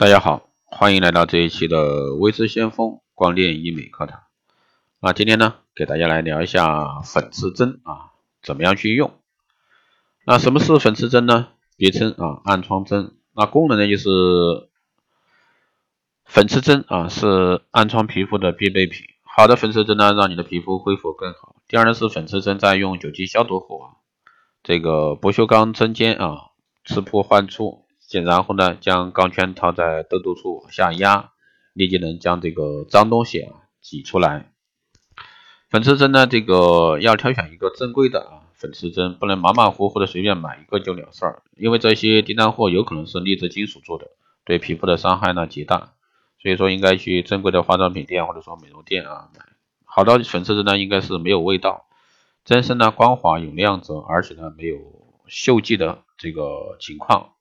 大家好，欢迎来到这一期的微之先锋光电医美课堂。那今天呢，给大家来聊一下粉刺针啊，怎么样去用？那什么是粉刺针呢？别称啊暗疮针。那功能呢，就是粉刺针啊是暗疮皮肤的必备品。好的粉刺针呢，让你的皮肤恢复更好。第二呢，是粉刺针在用酒精消毒后啊，这个不锈钢针尖啊，刺破患处。然后呢，将钢圈套在痘痘处往下压，立即能将这个脏东西啊挤出来。粉刺针呢，这个要挑选一个正规的啊粉刺针，不能马马虎虎的随便买一个就了事儿，因为这些低端货有可能是劣质金属做的，对皮肤的伤害呢极大。所以说应该去正规的化妆品店或者说美容店啊买。好的粉刺针呢，应该是没有味道，针身呢光滑有亮泽，而且呢没有锈迹的这个情况。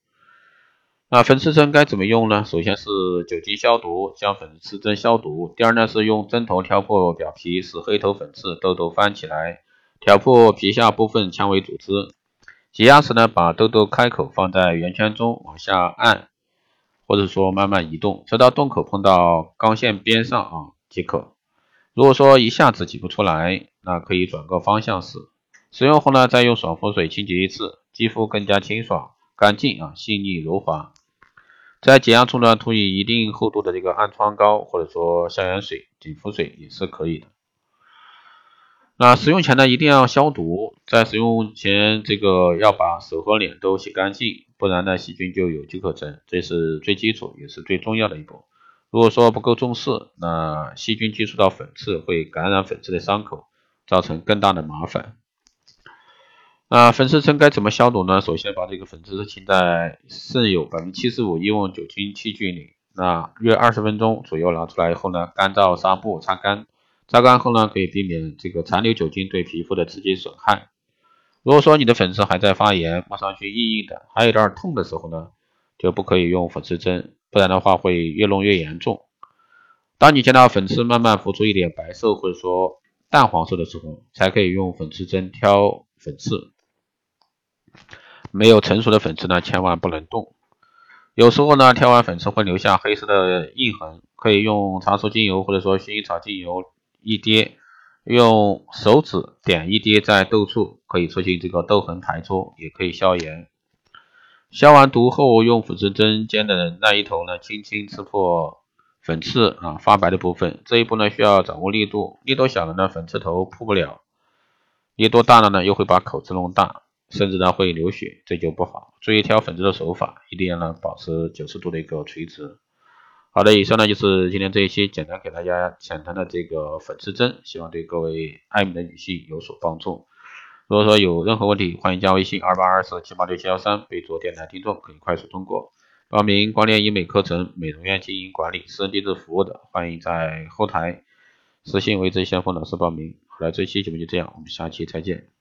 那粉刺针该怎么用呢？首先是酒精消毒，将粉刺针消毒。第二呢是用针头挑破表皮，使黑头粉刺、痘痘翻起来，挑破皮下部分纤维组织。挤压时呢，把痘痘开口放在圆圈中往下按，或者说慢慢移动，直到洞口碰到钢线边上啊即可。如果说一下子挤不出来，那可以转个方向使。使用后呢，再用爽肤水清洁一次，肌肤更加清爽干净啊，细腻柔滑。在解压处呢，涂以一定厚度的这个暗疮膏，或者说消炎水、紧肤水也是可以的。那使用前呢，一定要消毒，在使用前这个要把手和脸都洗干净，不然呢细菌就有机可乘，这是最基础也是最重要的一步。如果说不够重视，那细菌接触到粉刺会感染粉刺的伤口，造成更大的麻烦。啊，粉刺针该怎么消毒呢？首先把这个粉刺浸在渗有百分之七十五医用酒精器具里，那约二十分钟左右拿出来以后呢，干燥纱布擦干，擦干后呢，可以避免这个残留酒精对皮肤的刺激损害。如果说你的粉刺还在发炎，摸上去硬硬的，还有点痛的时候呢，就不可以用粉刺针，不然的话会越弄越严重。当你见到粉刺慢慢浮出一点白色或者说淡黄色的时候，才可以用粉刺针挑粉刺。没有成熟的粉刺呢，千万不能动。有时候呢，挑完粉刺会留下黑色的印痕，可以用茶树精油或者说薰衣草精油一滴，用手指点一滴在痘处，可以促进这个痘痕排出，也可以消炎。消完毒后，用粉刺针尖的那一头呢，轻轻刺破粉刺啊发白的部分。这一步呢，需要掌握力度，力度小了呢，粉刺头破不了；力度大了呢，又会把口子弄大。甚至呢会流血，这就不好。注意挑粉刺的手法，一定要呢保持九十度的一个垂直。好的，以上呢就是今天这一期简单给大家浅谈的这个粉刺针，希望对各位爱美的女性有所帮助。如果说有任何问题，欢迎加微信二八二四七八六七幺三，备注电台听众，可以快速通过报名光电医美课程、美容院经营管理、私人定制服务的，欢迎在后台私信为这先锋老师报名。好了，这期节目就这样，我们下期再见。